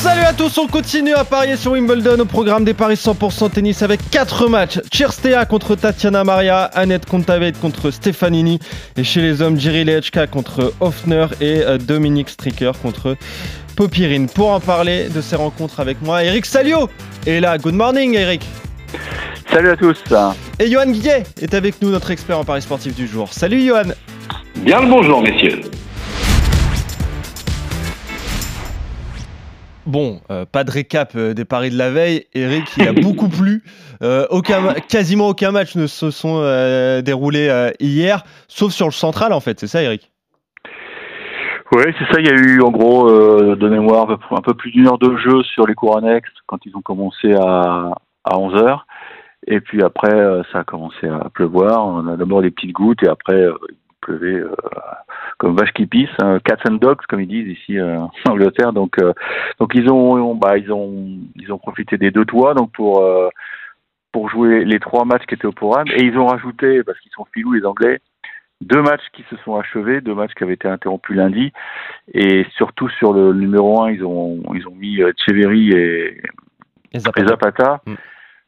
Salut à tous, on continue à parier sur Wimbledon au programme des paris 100% tennis avec 4 matchs. Cherstea contre Tatiana Maria, Annette Kontaveit contre Stefanini et chez les hommes Jiri Lechka contre Hoffner et euh, Dominique Stricker contre Popirine. Pour en parler de ces rencontres avec moi, Eric Salio est là. Good morning Eric. Salut à tous. Et Johan Guillet est avec nous, notre expert en paris sportif du jour. Salut Johan. Bien le bonjour messieurs. Bon, euh, pas de récap euh, des paris de la veille. Eric, il a beaucoup plu. Euh, aucun, quasiment aucun match ne se sont déroulés hier, sauf sur le central en fait. C'est ça, Eric? Oui, c'est ça. Il y a eu en gros de mémoire un peu plus d'une heure de jeu sur les cours annexes quand ils ont commencé à, à 11 heures. Et puis après, ça a commencé à pleuvoir. On a d'abord des petites gouttes et après, pleuvait comme vache qui pisse, hein, cats and dogs comme ils disent ici euh, en Angleterre. Donc, euh, donc ils ont, bah, ils ont, ils ont profité des deux toits donc pour euh, pour jouer les trois matchs qui étaient au programme et ils ont rajouté parce qu'ils sont filous les Anglais deux matchs qui se sont achevés, deux matchs qui avaient été interrompus lundi et surtout sur le numéro un ils ont ils ont mis Cheverry et, et Zapata, mm.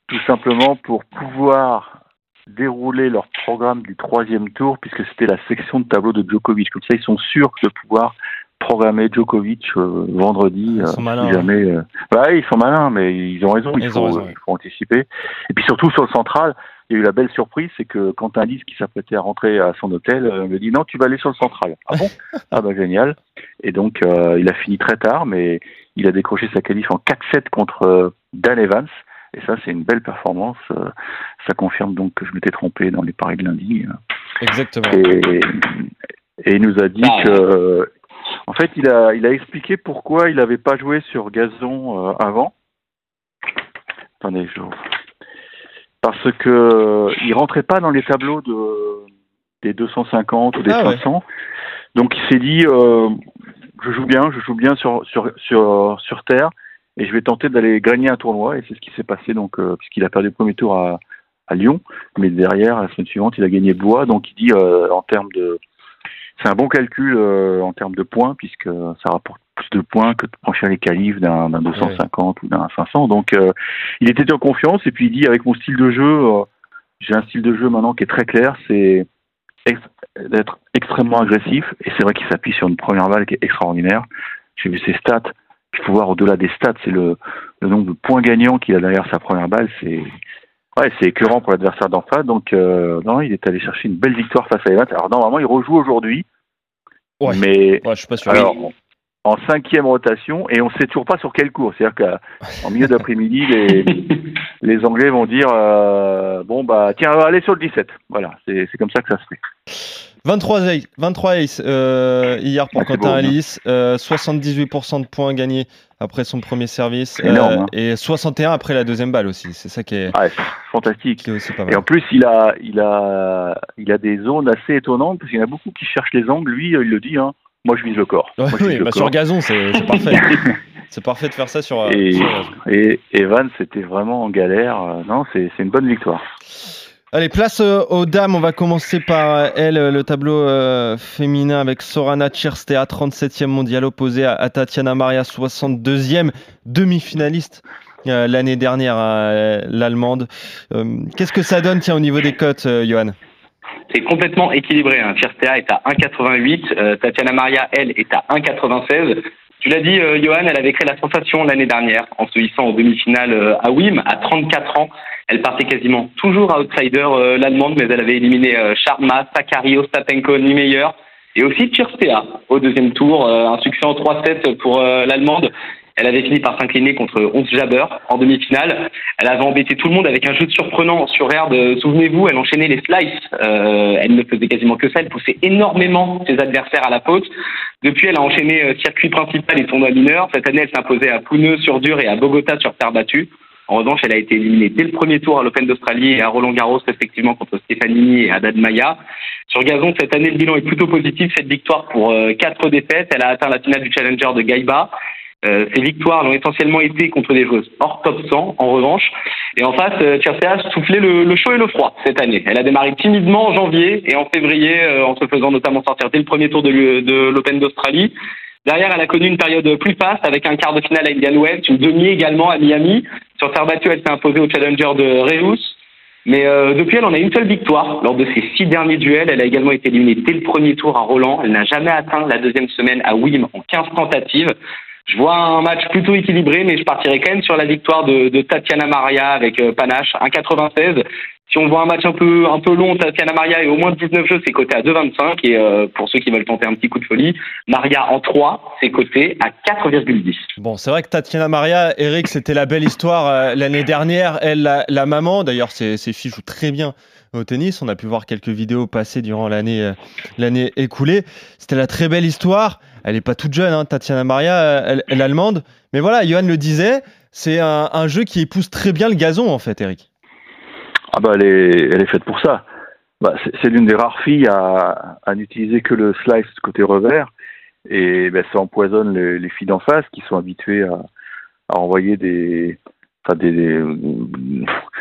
tout simplement pour pouvoir dérouler leur programme du troisième tour puisque c'était la section de tableau de Djokovic. Comme ça, ils sont sûrs de pouvoir programmer Djokovic euh, vendredi. Ils sont euh, malins. jamais, euh, bah, ils sont malins, mais ils ont raison. Il, faut, il faut anticiper. Et puis surtout sur le central, il y a eu la belle surprise, c'est que Quentin Lys, qui s'apprêtait à rentrer à son hôtel, me dit non, tu vas aller sur le central. Ah bon? Ah bah génial. Et donc il a fini très tard, mais il a décroché sa qualif en 4-7 contre Dan Evans. Et ça, c'est une belle performance. Euh, ça confirme donc que je m'étais trompé dans les paris de lundi. Exactement. Et, il nous a dit ah, que, en fait, il a, il a expliqué pourquoi il n'avait pas joué sur gazon euh, avant. Attendez, je... parce que il rentrait pas dans les tableaux de des 250 ou des 500. Ah donc il s'est dit, euh, je joue bien, je joue bien sur sur sur sur terre et je vais tenter d'aller gagner un tournoi et c'est ce qui s'est passé donc euh, puisqu'il a perdu le premier tour à, à, Lyon. Mais derrière la semaine suivante il a gagné Blois. Donc il dit euh, en termes de c'est un bon calcul euh, en termes de points puisque ça rapporte plus de points que de franchir les qualifs d'un 250 ou d'un 500 donc il était en confiance et puis il dit avec mon style de jeu j'ai un style de jeu maintenant qui est très clair c'est d'être extrêmement agressif. Et c'est vrai qu'il s'appuie sur une première balle qui est extraordinaire. J'ai vu ses stats il faut voir au-delà des stats, c'est le, le, nombre de points gagnants qu'il a derrière sa première balle. C'est ouais, c'est écœurant pour l'adversaire d'en face. Donc, euh, non, il est allé chercher une belle victoire face à Evans. Alors, normalement, il rejoue aujourd'hui. Ouais. Mais ouais, je suis pas sûr. Alors, en cinquième rotation, et on ne sait toujours pas sur quel cours. C'est-à-dire qu'en milieu d'après-midi, les, les Anglais vont dire euh, bon, bah, tiens, aller sur le 17. Voilà, c'est comme ça que ça se fait. 23 ace, 23 ace euh, hier pour Quentin Alice, euh, 78% de points gagnés après son premier service euh, hein. et 61 après la deuxième balle aussi. C'est ça qui est, ah, fantastique. Qui est aussi pas mal. Et en plus, il a, il a, il a des zones assez étonnantes parce qu'il y en a beaucoup qui cherchent les angles. Lui, il le dit. Hein. Moi, je vise le corps. Ouais, Moi, oui, le bah, corps. sur gazon, c'est parfait. c'est parfait de faire ça sur. euh, Et, sur et Evan, c'était vraiment en galère. Euh, Non, c'est une bonne victoire. Allez, place euh, aux dames. On va commencer par euh, elle, euh, le tableau féminin avec Sorana Tcherstea, 37e mondial opposé à, à Tatiana Maria, 62e demi-finaliste l'année dernière, euh, l'allemande. Qu'est-ce que ça donne, tiens, au niveau des cotes, Johan? C'est complètement équilibré. Hein. Est à 1,88. euh, Tatiana Maria, elle, est à 1,96. Tu l'as dit, Johan, elle avait créé la sensation l'année dernière en se hissant en demi-finale à Wim à 34 ans. Elle partait quasiment toujours outsider euh, l'allemande, mais elle avait éliminé euh, Sharma, Sakari, Ostapenko, Niemeyer et aussi Tcherstea au deuxième tour. Euh, un succès en 3-7 pour euh, l'allemande. Elle avait fini par s'incliner contre 11 Jabber en demi-finale. Elle avait embêté tout le monde avec un jeu surprenant sur. Euh, Souvenez-vous, elle enchaînait les slices. Euh, elle ne faisait quasiment que ça. Elle poussait énormément ses adversaires à la faute. Depuis, elle a enchaîné euh, circuit principal et tournoi mineur. Cette année, elle s'imposait à Pouneux sur dur et à Bogota sur terre battue. En revanche, elle a été éliminée dès le premier tour à l'Open d'Australie et à Roland Garros, respectivement, contre Stefanini et Haddad Maya. Sur gazon, cette année, le bilan est plutôt positif. Cette victoire pour quatre défaites. Elle a atteint la finale du Challenger de Gaïba. Euh, ces victoires ont essentiellement été contre des joueuses hors top 100, en revanche. Et en face, euh, a soufflé le, le, chaud et le froid cette année. Elle a démarré timidement en janvier et en février, euh, en se faisant notamment sortir dès le premier tour de l'Open d'Australie. Derrière, elle a connu une période plus faste avec un quart de finale à Indian Wells, une demi également à Miami. Sur terre battue, elle s'est imposée au Challenger de Reus. Mais euh, depuis, elle en a une seule victoire lors de ses six derniers duels. Elle a également été éliminée dès le premier tour à Roland. Elle n'a jamais atteint la deuxième semaine à Wim en 15 tentatives. Je vois un match plutôt équilibré, mais je partirai quand même sur la victoire de, Tatiana Maria avec euh, Panache, 1,96. Si on voit un match un peu un peu long, Tatiana Maria est au moins 19 jeux, c'est coté à 2,25. Et euh, pour ceux qui veulent tenter un petit coup de folie, Maria en 3, c'est coté à 4,10. Bon, c'est vrai que Tatiana Maria, Eric, c'était la belle histoire euh, l'année dernière. Elle, la, maman, d'ailleurs, ses, filles jouent très bien au tennis. On a pu voir quelques vidéos passées durant l'année l'année écoulée. C'était la très belle histoire elle n'est pas toute jeune, hein, Tatiana Maria, elle, est allemande. Mais voilà, Johan le disait, c'est un, jeu qui épouse très bien le gazon, en fait, Eric. Ah bah, elle est, elle est faite pour ça. Bah, c'est l'une des rares filles à, n'utiliser que le slice côté revers. Et bah, ça empoisonne les, filles d'en face qui sont habituées à, à envoyer des, enfin des,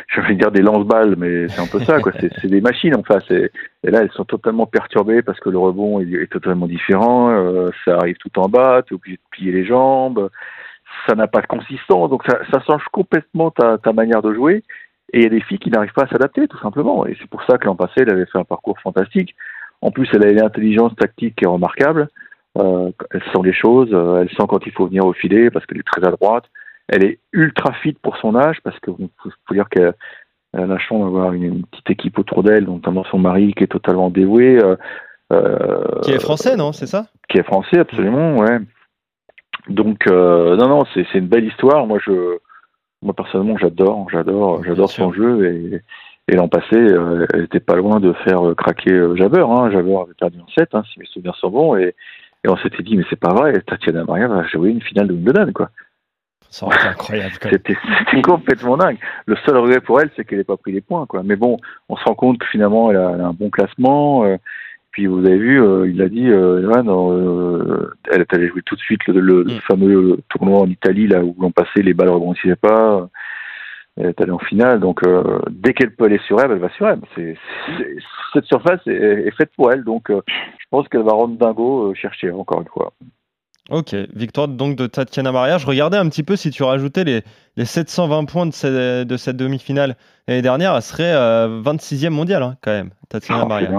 je vais dire des lance-balles, mais c'est un peu ça, quoi. C'est des machines en face. Et, là, elles sont totalement perturbées parce que le rebond est, totalement différent. Euh, ça arrive tout en bas, tu es obligé de plier les jambes. Ça n'a pas de consistance, donc ça, ça change complètement ta, ta, manière de jouer. Et il y a des filles qui n'arrivent pas à s'adapter, tout simplement. Et c'est pour ça que l'an passé, elle avait fait un parcours fantastique. En plus, elle a une intelligence tactique qui est remarquable. Euh, elle sent les choses, elle sent quand il faut venir au filet parce qu'elle est très à droite elle est ultra fit pour son âge parce que faut, dire qu'elle a la chance d'avoir une, petite équipe autour d'elle, notamment son mari qui est totalement dévoué. Euh, euh, qui est français, non C'est ça Qui est français, absolument, ouais. Donc euh, non, non, c'est une belle histoire. Moi, je, moi personnellement, j'adore, j'adore, j'adore son jeu et, et l'an passé, elle était pas loin de faire craquer Jabber. Hein. Jabber avait perdu en 7, hein, si mes souvenirs sont bons, et, et on s'était dit, mais c'est pas vrai, Tatiana Maria va jouer une finale de Wimbledon, quoi. Ça aurait été incroyable. C'était complètement dingue. Le seul regret pour elle, c'est qu'elle n'ait pas pris les points. Quoi. Mais bon, on se rend compte que finalement, elle a, un bon classement. Euh, puis vous avez vu, euh, il a dit, euh, euh, elle est allée jouer tout de suite le, le, mm. fameux tournoi en Italie, là où l'on passait, les balles ne rebondissaient pas. Elle est allée en finale. Donc dès qu'elle peut aller sur elle, elle va sur elle. Cette surface est, est, faite pour elle. Donc je pense qu'elle va rendre dingo chercher encore une fois. Ok, victoire donc de Tatiana Maria. Je regardais un petit peu si tu rajoutais les, les 720 points de, cette, demi-finale l'année dernière, elle serait 26e euh, mondiale hein, quand même, Tatiana oh, Maria.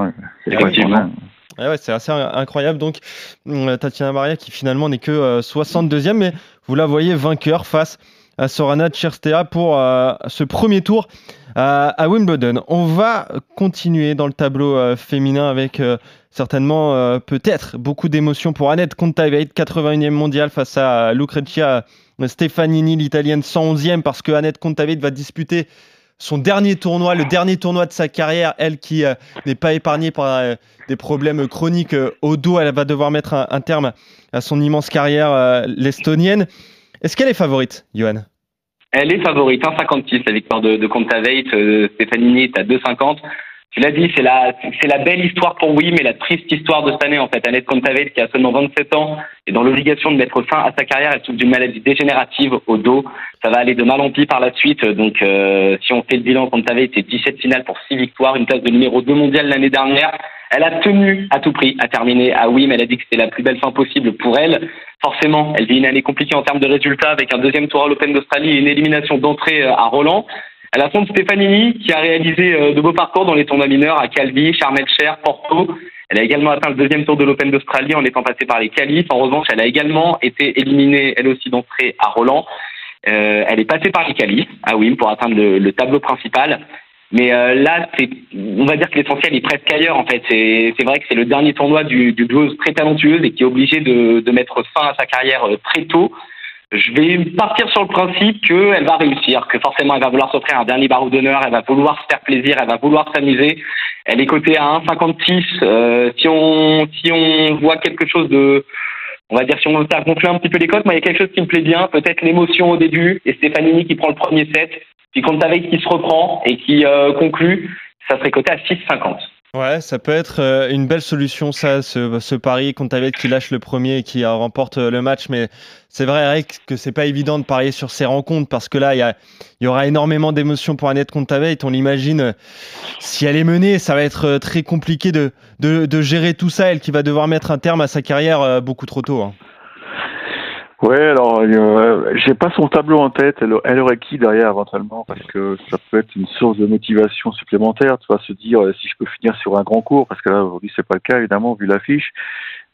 C'est assez incroyable. Donc, euh, Tatiana Maria qui finalement n'est que 62e, euh, mais vous la voyez vainqueur face à Sorana Tcherstea pour ce premier tour à Wimbledon. On va continuer dans le tableau féminin avec certainement euh, peut-être beaucoup d'émotions pour Annette Kontaveit, 81e mondiale face à Lucrezia Stefanini, l'italienne 111e, parce que Annette Kontaveit va disputer son dernier tournoi, le dernier tournoi de sa carrière, elle qui euh, n'est pas épargnée par euh, des problèmes chroniques au dos, elle va devoir mettre un, terme à son immense carrière, l'estonienne. Est-ce qu'elle est favorite, Johan? Elle est favorite, 1,56 la victoire de, de Stefanini est à 2,50. Tu l'as dit, c'est la, c'est la belle histoire pour oui, mais la triste histoire de cette année, en fait. Annette Contaveit, qui a seulement 27 ans, est dans l'obligation de mettre fin à sa carrière. Elle souffre d'une maladie dégénérative au dos. Ça va aller de mal en pis par la suite. Donc, euh, si on fait le bilan, Contaveit, c'est 17 finales pour 6 victoires, une place de numéro 2 mondial l'année dernière. Elle a tenu à tout prix à terminer à mais elle a dit que c'était la plus belle fin possible pour elle. Forcément, elle vit une année compliquée en termes de résultats avec un deuxième tour à l'Open d'Australie et une élimination d'entrée euh, à Roland. Elle affronte Stefanini, qui a réalisé euh, de beaux parcours dans les tournois mineurs à Calvi, Charmelcher, Porto. Elle a également atteint le deuxième tour de l'Open d'Australie en étant passée par les qualifs. En revanche, elle a également été éliminée, elle aussi, d'entrée à Roland. Euh, elle est passée par les qualifs à Wim pour atteindre le, tableau principal. Mais euh, là, c'est, on va dire que l'essentiel est presque ailleurs. En fait, c'est, vrai que c'est le dernier tournoi du, du joueuse très talentueuse et qui est obligé de, de mettre fin à sa carrière euh, très tôt je vais partir sur le principe qu'elle va réussir, que forcément elle va vouloir s'offrir un dernier barreau d'honneur, elle va vouloir se faire plaisir, elle va vouloir s'amuser. Elle est cotée à 1,56. Euh, si on si on voit quelque chose de on va dire si on faire gonfler un petit peu les cotes, moi il y a quelque chose qui me plaît bien, peut-être l'émotion au début et Stefanini qui prend le premier set, puis Kontaveit qui se reprend et qui euh, conclut, ça serait coté à 6,50. Ouais, ça peut être euh, une belle solution, ça, ce, ce pari Kontaveit qui lâche le premier et qui euh, remporte le match. Mais c'est vrai, Eric, que c'est pas évident de parier sur ces rencontres parce que là, il y, y aura énormément d'émotions pour Annette Kontaveit. On l'imagine, si elle est menée, ça va être très compliqué de, gérer tout ça. Elle qui va devoir mettre un terme à sa carrière beaucoup trop tôt. hein. Ouais, alors euh, j'ai pas son tableau en tête. Elle, elle aurait qui derrière éventuellement parce que ça peut être une source de motivation supplémentaire. Tu vas se dire euh, si je peux finir sur un grand cours parce que là aujourd'hui c'est pas le cas évidemment vu l'affiche.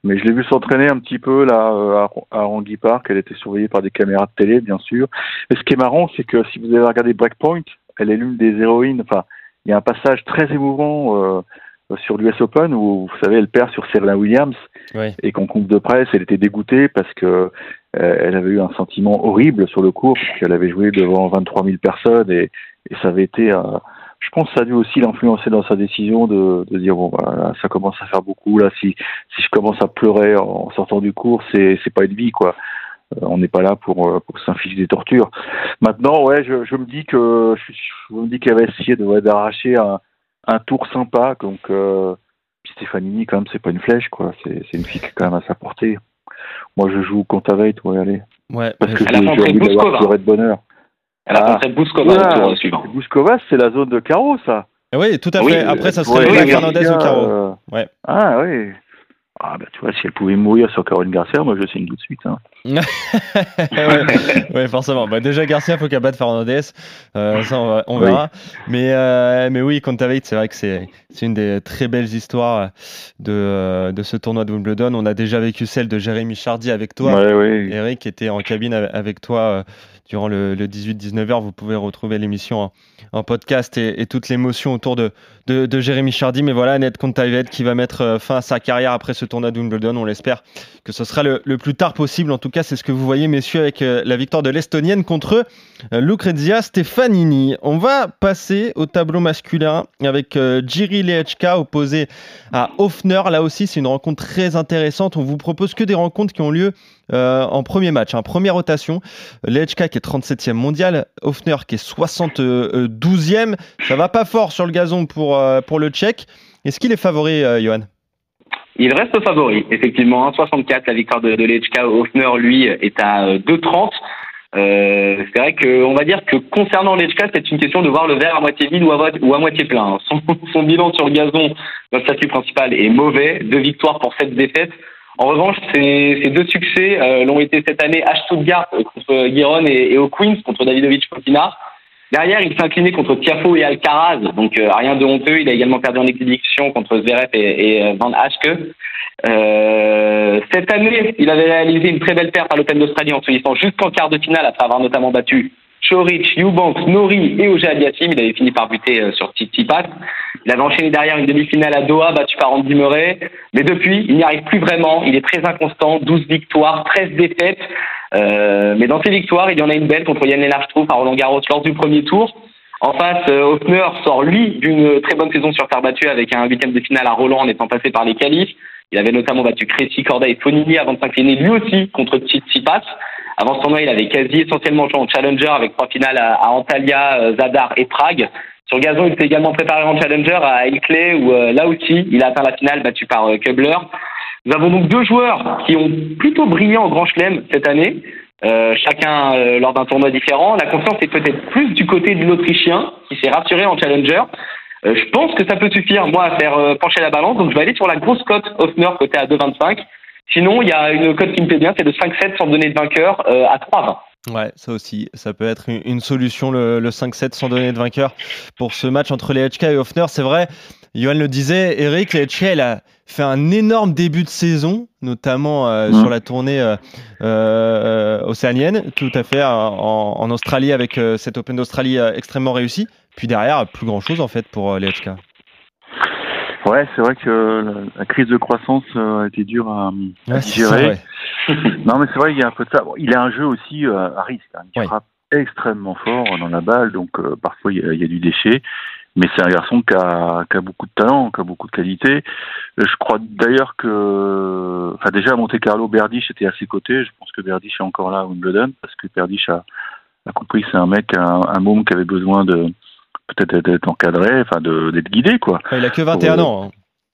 Mais je l'ai vu s'entraîner un petit peu là euh, à, à Rangy Park. Elle était surveillée par des caméras de télé bien sûr. Mais ce qui est marrant c'est que si vous avez regardé Breakpoint, elle est l'une des héroïnes. Enfin, il y a un passage très émouvant. Euh, sur l'US Open où vous savez elle perd sur Serena Williams Ouais. et qu'en conf de presse elle était dégoûtée parce que euh, elle avait eu un sentiment horrible sur le cours puisqu'elle avait joué devant 23 000 personnes et, et ça avait été euh, je pense que ça a dû aussi l'influencer dans sa décision de, de dire bon voilà ça commence à faire beaucoup là si si je commence à pleurer en sortant du cours c'est c'est pas une vie quoi. Euh, on n'est pas là pour euh, pour s'infliger des tortures. Maintenant ouais je, je me dis que je, me dis qu'elle va essayer de ouais, d'arracher un un tour sympa donc euh, Stefanini quand même c'est pas une flèche quoi. C'est c'est une fille qui est quand même à sa portée moi je joue Kontaveit ouais allez Ouais, parce que j'ai envie d'avoir de bonheur Elle a Ah. rencontré Bouskova Oula, au tour suivant. Bouskova c'est la zone de carreau ça oui, tout à Oui, fait. Après, ça serait oui, Fernandez Garcia, ou Caro. euh, Ouais. ah oui ah bah tu vois si elle pouvait mourir sur Caroline Garcia moi je signe tout de suite hein. ouais, ouais, forcément. Bah, déjà, Garcia, faut qu'elle batte Fernandez. Euh, ça, on, va- on Oui. verra. Mais, euh, mais oui, Kontaveit, c'est vrai que c'est c'est une des très belles histoires de, euh, de ce tournoi de Wimbledon. On a déjà vécu celle de Jérémy Chardy avec toi. ouais oui Eric était en cabine ave- avec toi euh, durant le, le 18-19h. Vous pouvez retrouver l'émission en, en podcast et, et toute l'émotion autour de, de, de Jérémy Chardy. Mais voilà, Annette Kontaveit qui va mettre fin à sa carrière après ce tournoi de Wimbledon. On l'espère que ce sera le, le plus tard possible. En tout cas, c'est ce que vous voyez, messieurs, avec euh, la victoire de l'Estonienne contre euh, Lucrezia Stefanini. On va passer au tableau masculin avec euh, Jiri Lehečka opposé à Hofner. Là aussi, c'est une rencontre très intéressante. On vous propose que des rencontres qui ont lieu en premier match, hein, première rotation. Lehečka qui est 37e mondial, Hofner qui est 72e. Ça va pas fort sur le gazon pour, le Tchèque. Est-ce qu'il est favori, Johan? Il reste favori, effectivement. 1,64, la victoire de, de Lechka. Hoffner, lui, est à euh, 2,30. Euh, c'est vrai que on va dire que concernant Lechka, c'est une question de voir le verre à moitié vide ou à, moitié plein. Son, son bilan sur le gazon, dans le statut principal, est mauvais. Deux victoires pour sept défaites. En revanche, ces, ces deux succès euh, l'ont été cette année à Stuttgart euh, contre Giron et, et au Queens contre Davidovic Potina. Derrière, il s'est incliné contre Tiafo et Alcaraz, donc euh, rien de honteux. Il a également perdu en exhibition contre Zverev et, euh, Van Haschke. Euh, cette année, il avait réalisé une très belle perte à l'Open d'Australie en se hissant jusqu'en quart de finale après avoir notamment battu Chorich, Eubanks, Nori et Oja Aliassim. Il avait fini par buter euh, sur Tsitsipas. Il avait enchaîné derrière une demi-finale à Doha battue par Andy Murray. Mais depuis, il n'y arrive plus vraiment. Il est très inconstant. 12 victoires, 13 défaites. Euh, mais dans ces victoires, il y en a une belle contre Yann Lennart à Roland Garros lors du premier tour. En face, euh, Hoffner sort lui d'une très bonne saison sur terre battue avec un huitième de finale à Roland en étant passé par les qualifs. Il avait notamment battu Crécy, Corda et Fonini avant de s'incliner lui aussi contre Tsitsipas. Avant ce tournoi, il avait quasi essentiellement joué en challenger avec trois finales à, Antalya, euh, Zadar et Prague. Sur gazon, il s'est également préparé en challenger à Ilkley où euh, là aussi, il a atteint la finale battu par euh, Kubler. Nous avons donc deux joueurs qui ont plutôt brillé en Grand Chelem cette année, euh, chacun lors d'un tournoi différent. La confiance est peut-être plus du côté de l'Autrichien qui s'est rassuré en challenger. Euh, je pense que ça peut suffire, moi, à faire pencher la balance. Donc, je vais aller sur la grosse cote Hoffner, côté à 2,25. Sinon, il y a une cote qui me plaît bien, c'est de 5-7 sans donner de vainqueur euh, à 3,20. Ouais, ça aussi, ça peut être une, solution, le, le 5-7 sans donner de vainqueur pour ce match entre les HK et Hoffner. C'est vrai, Johan le disait, Eric, les HK, il a fait un énorme début de saison, notamment euh, Mhm. sur la tournée euh, océanienne, tout à fait, en, en Australie avec cet Open d'Australie extrêmement réussi. Puis derrière, plus grand chose en fait pour les HK. Ouais, c'est vrai que la, crise de croissance euh, a été dure à, à Ouais, digérer. Non, mais c'est vrai, il y a un peu de ça. Bon, il a un jeu aussi euh, à risque. hein. Il frappe extrêmement fort dans la balle, donc euh, parfois il y, a, il y a du déchet. mais c'est un garçon qui a, qui a, beaucoup de talent, qui a beaucoup de qualité. Je crois d'ailleurs que, enfin déjà à Monte Carlo, Berdych était à ses côtés. Je pense que Berdych est encore là à Wimbledon parce que Berdych a, a compris que c'est un mec, un, un môme qui avait besoin de peut-être d'être encadré, enfin d'être guidé quoi. Il a que 21 Pour- ans. hein.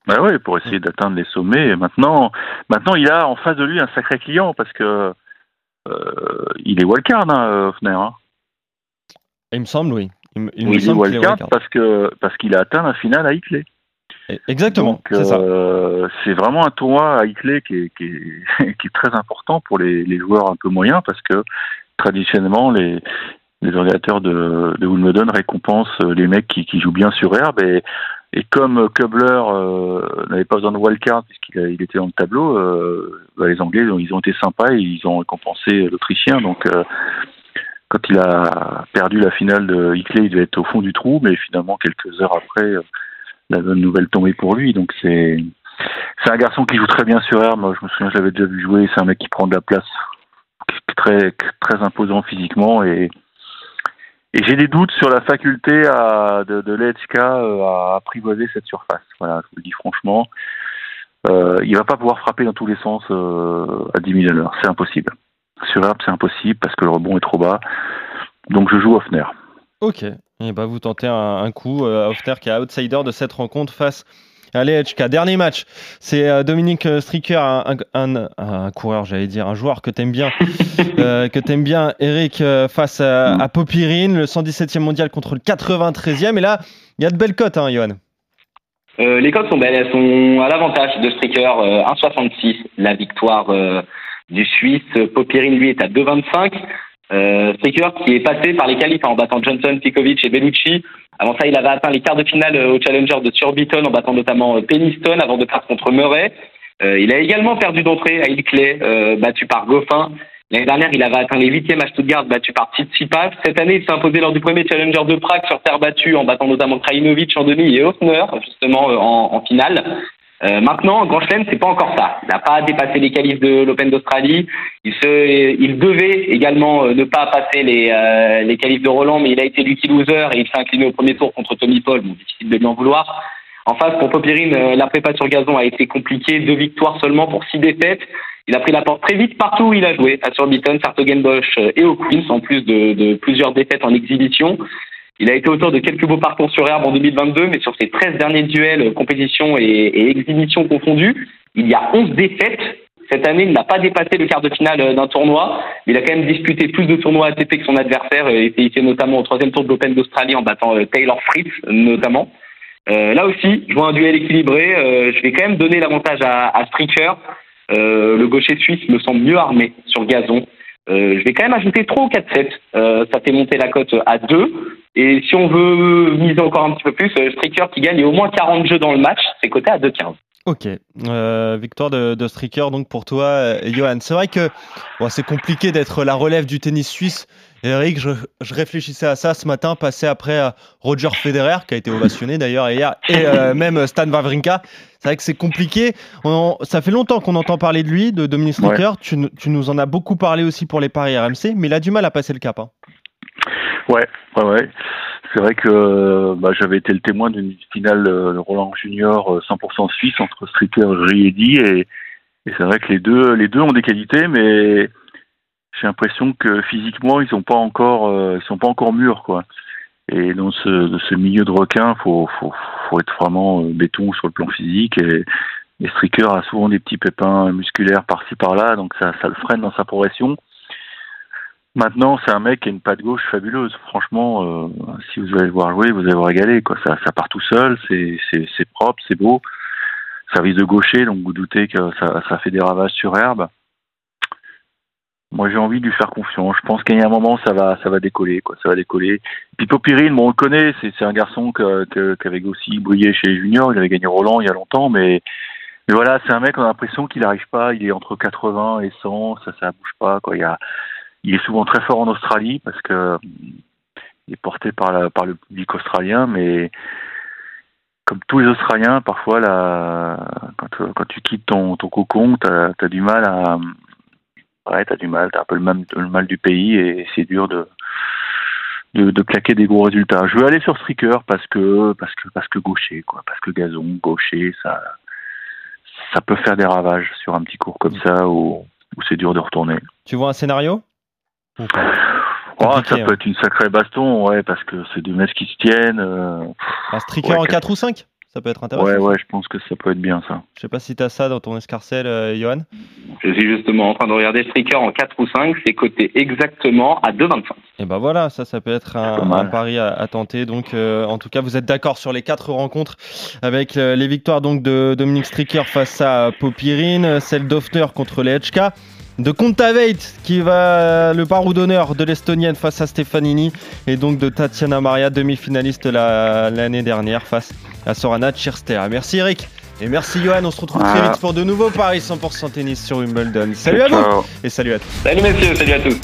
Bah ouais, pour essayer d'atteindre les sommets. Et maintenant, maintenant, il a en face de lui un sacré client parce que euh, il est wildcard, hein, euh, Hoffner. Hein. Il me semble, oui. Il, me- me Il est semble wildcard parce que parce qu'il a atteint la finale à Hickley. Exactement, c'est euh, vraiment un tournoi à Hickley qui est, qui est, qui est très important pour les, les joueurs un peu moyens parce que traditionnellement les les organisateurs de, de Wimbledon récompensent les mecs qui, jouent bien sur herbe et, comme Kubler euh, n'avait pas besoin de wildcard puisqu'il était dans le tableau, euh, bah, les Anglais ils ont été sympas et ils ont récompensé l'Autrichien. Donc euh, quand il a perdu la finale de Hickley, il devait être au fond du trou, mais finalement quelques heures après, euh, la bonne nouvelle tombée pour lui. Donc c'est c'est un garçon qui joue très bien sur herbe. Je me souviens, je l'avais déjà vu jouer. C'est un mec qui prend de la place, très très imposant physiquement et et j'ai des doutes sur la faculté de, de euh, à apprivoiser cette surface. Voilà, je vous le dis franchement. Euh, il va pas pouvoir frapper dans tous les sens euh, à 10 000 à l'heure. C'est impossible. Sur herbe, c'est impossible parce que le rebond est trop bas. Donc je joue Hoffner. Ok. Et bah vous tentez un, coup. Euh, Hofter qui est outsider de cette rencontre face à l'EHK. Dernier match, c'est euh, Dominique euh, Stricker, un, un, un- un coureur, j'allais dire, un joueur que t'aimes bien, euh, que t'aimes bien, Eric, face à, à Popirine, le 117e mondial contre le 93e. Et là, il y a de belles cotes, hein, Johan. Euh, les cotes sont belles, elles sont à l'avantage de Stricker, euh, 1,66 la victoire euh, du Suisse. Popirine, lui, est à 2,25. Euh, qui est passé par les qualifs en battant Johnson, Pikovic et Bellucci. Avant ça, il avait atteint les quarts de finale euh, au Challenger de Surbiton en battant notamment euh, Peniston avant de perdre contre Murray. Euh, il a également perdu d'entrée à Ilkley, euh, battu par Goffin. L'année dernière, il avait atteint les huitièmes à Stuttgart, battu par Tsitsipas. Cette année, il s'est imposé lors du premier Challenger de Prague sur terre battue en battant notamment Krajinovic en demi et Hoffner, justement, euh, en, en finale. Euh, maintenant, en Grand Chelem, c'est pas encore ça. Il n'a pas dépassé les qualifs de l'Open d'Australie. Il, se, il devait également euh, ne pas passer les, euh, les qualifs de Roland, mais il a été lucky loser et il s'est incliné au premier tour contre Tommy Paul. Bon, difficile de lui en vouloir. En face, pour Popirine, euh, la prépa sur gazon a été compliquée. Deux victoires seulement pour six défaites. Il a pris la porte très vite partout où il a joué, à Surbiton, Sartogenbosch et au Queens, en plus de, de plusieurs défaites en exhibition. Il a été auteur de quelques beaux parcours sur herbe en 2022, mais sur ses 13 derniers duels, euh, compétition et, et exhibition confondus, il y a 11 défaites. Cette année, il n'a pas dépassé le quart de finale euh, d'un tournoi, il a quand même disputé plus de tournois ATP que son adversaire, et été ici notamment au troisième tour de l'Open d'Australie en battant euh, Taylor Fritz, notamment. Là aussi, je vois un duel équilibré. Euh, je vais quand même donner l'avantage à, à Stricker. Le gaucher suisse me semble mieux armé sur gazon. Euh, je vais quand même ajouter 3 ou 4 sets. Euh, ça fait monter la cote à 2. Et si on veut miser encore un petit peu plus, euh, Stricker qui gagne au moins 40 jeux dans le match, c'est coté à 2,15. Ok, victoire de, Stricker donc pour toi, Johan. C'est vrai que c'est compliqué d'être la relève du tennis suisse. Eric, je, réfléchissais à ça ce matin, passé après Roger Federer, qui a été ovationné d'ailleurs hier, et même Stan Wawrinka. C'est vrai que c'est compliqué. On- ça fait longtemps qu'on entend parler de lui, de Dominique Stricker. Tu, nous- tu nous en as beaucoup parlé aussi pour les paris RMC, mais il a du mal à passer le cap. hein. Ouais, ouais, ouais. C'est vrai que euh, bah, j'avais été le témoin d'une finale euh, de Roland Junior euh, 100% suisse entre Stricker et Riedi et, et c'est vrai que les deux, les deux ont des qualités, mais j'ai l'impression que physiquement ils sont pas encore, euh, ils sont pas encore mûrs quoi. Et dans ce, ce milieu de requin, faut, faut, faut être vraiment euh, béton sur le plan physique et, et Stricker a souvent des petits pépins musculaires par-ci par-là, donc ça, ça le freine dans sa progression. Maintenant, c'est un mec qui a une patte gauche fabuleuse. Franchement, euh, si vous allez le voir jouer, vous allez vous régaler. Quoi. Ça, ça part tout seul, c'est propre, c'est beau. Service de gaucher, donc vous doutez que ça, ça fait des ravages sur herbe. Moi, j'ai envie de lui faire confiance. Je pense qu'il y a un moment, ça va, ça va décoller, quoi. Ça va décoller. Bon, on le connaît. C'est, un garçon qui avait aussi brillé chez les juniors. Il avait gagné Roland il y a longtemps, mais, voilà, c'est un mec. On a l'impression qu'il n'arrive pas. Il est entre 80 et 100. Ça, ça bouge pas, quoi. Il est souvent très fort en Australie parce que il est porté par, la, par le public australien, mais comme tous les Australiens, parfois, là, quand, tu quittes ton, ton cocon, tu as, du mal à. Ouais, tu as du mal, tu as un peu le mal, le mal du pays et c'est dur de, de, de claquer des gros résultats. Je vais aller sur Stricker parce que parce que parce que gaucher quoi, parce que gazon, gaucher, ça ça peut faire des ravages sur un petit cours comme ça où, où c'est dur de retourner. Tu vois un scénario? Oh, ça hein. peut être une sacrée baston, ouais, parce que c'est deux mecs qui se tiennent. euh, Un streaker Ouais, en quatre- 4 ou 5 Ça peut être intéressant. ouais, ouais, je pense que ça peut être bien ça. Je sais pas si t'as ça dans ton escarcelle, euh, Johan. Je suis justement en train de regarder Stricker en 4 ou 5, c'est coté exactement à 2,25. Et ben voilà, ça, ça peut être un, pari à, à tenter. Donc, euh, en tout cas, vous êtes d'accord sur les quatre rencontres avec euh, les victoires donc de Dominique Stricker face à Popirine, celle d'Offner contre les HK, de Contaveit qui va le parou d'honneur de l'Estonienne face à Stefanini et donc de Tatiana Maria, demi-finaliste la- l'année dernière face à Sorana Tchirstea. Merci Eric et merci Johan. On se retrouve très vite pour de nouveaux paris 100% tennis sur Wimbledon. Salut à vous et salut à tous. Salut messieurs, salut à tous.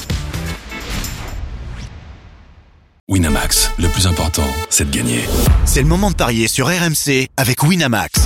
Winamax, le plus important, c'est de gagner. C'est le moment de parier sur RMC avec Winamax.